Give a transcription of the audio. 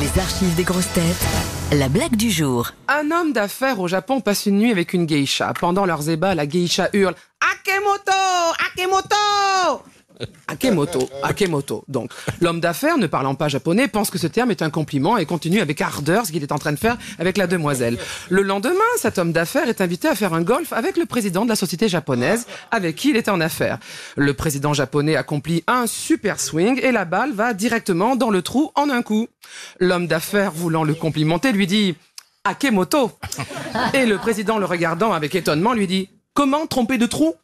Les archives des grosses têtes. La blague du jour. Un homme d'affaires au Japon passe une nuit avec une geisha. Pendant leurs ébats, la geisha hurle Akemoto Akemoto Akemoto, Akemoto. Donc, l'homme d'affaires, ne parlant pas japonais, pense que ce terme est un compliment et continue avec ardeur ce qu'il est en train de faire avec la demoiselle. Le lendemain, cet homme d'affaires est invité à faire un golf avec le président de la société japonaise avec qui il était en affaires. Le président japonais accomplit un super swing et la balle va directement dans le trou en un coup. L'homme d'affaires, voulant le complimenter, lui dit Akemoto. Et le président, le regardant avec étonnement, lui dit Comment tromper de trou?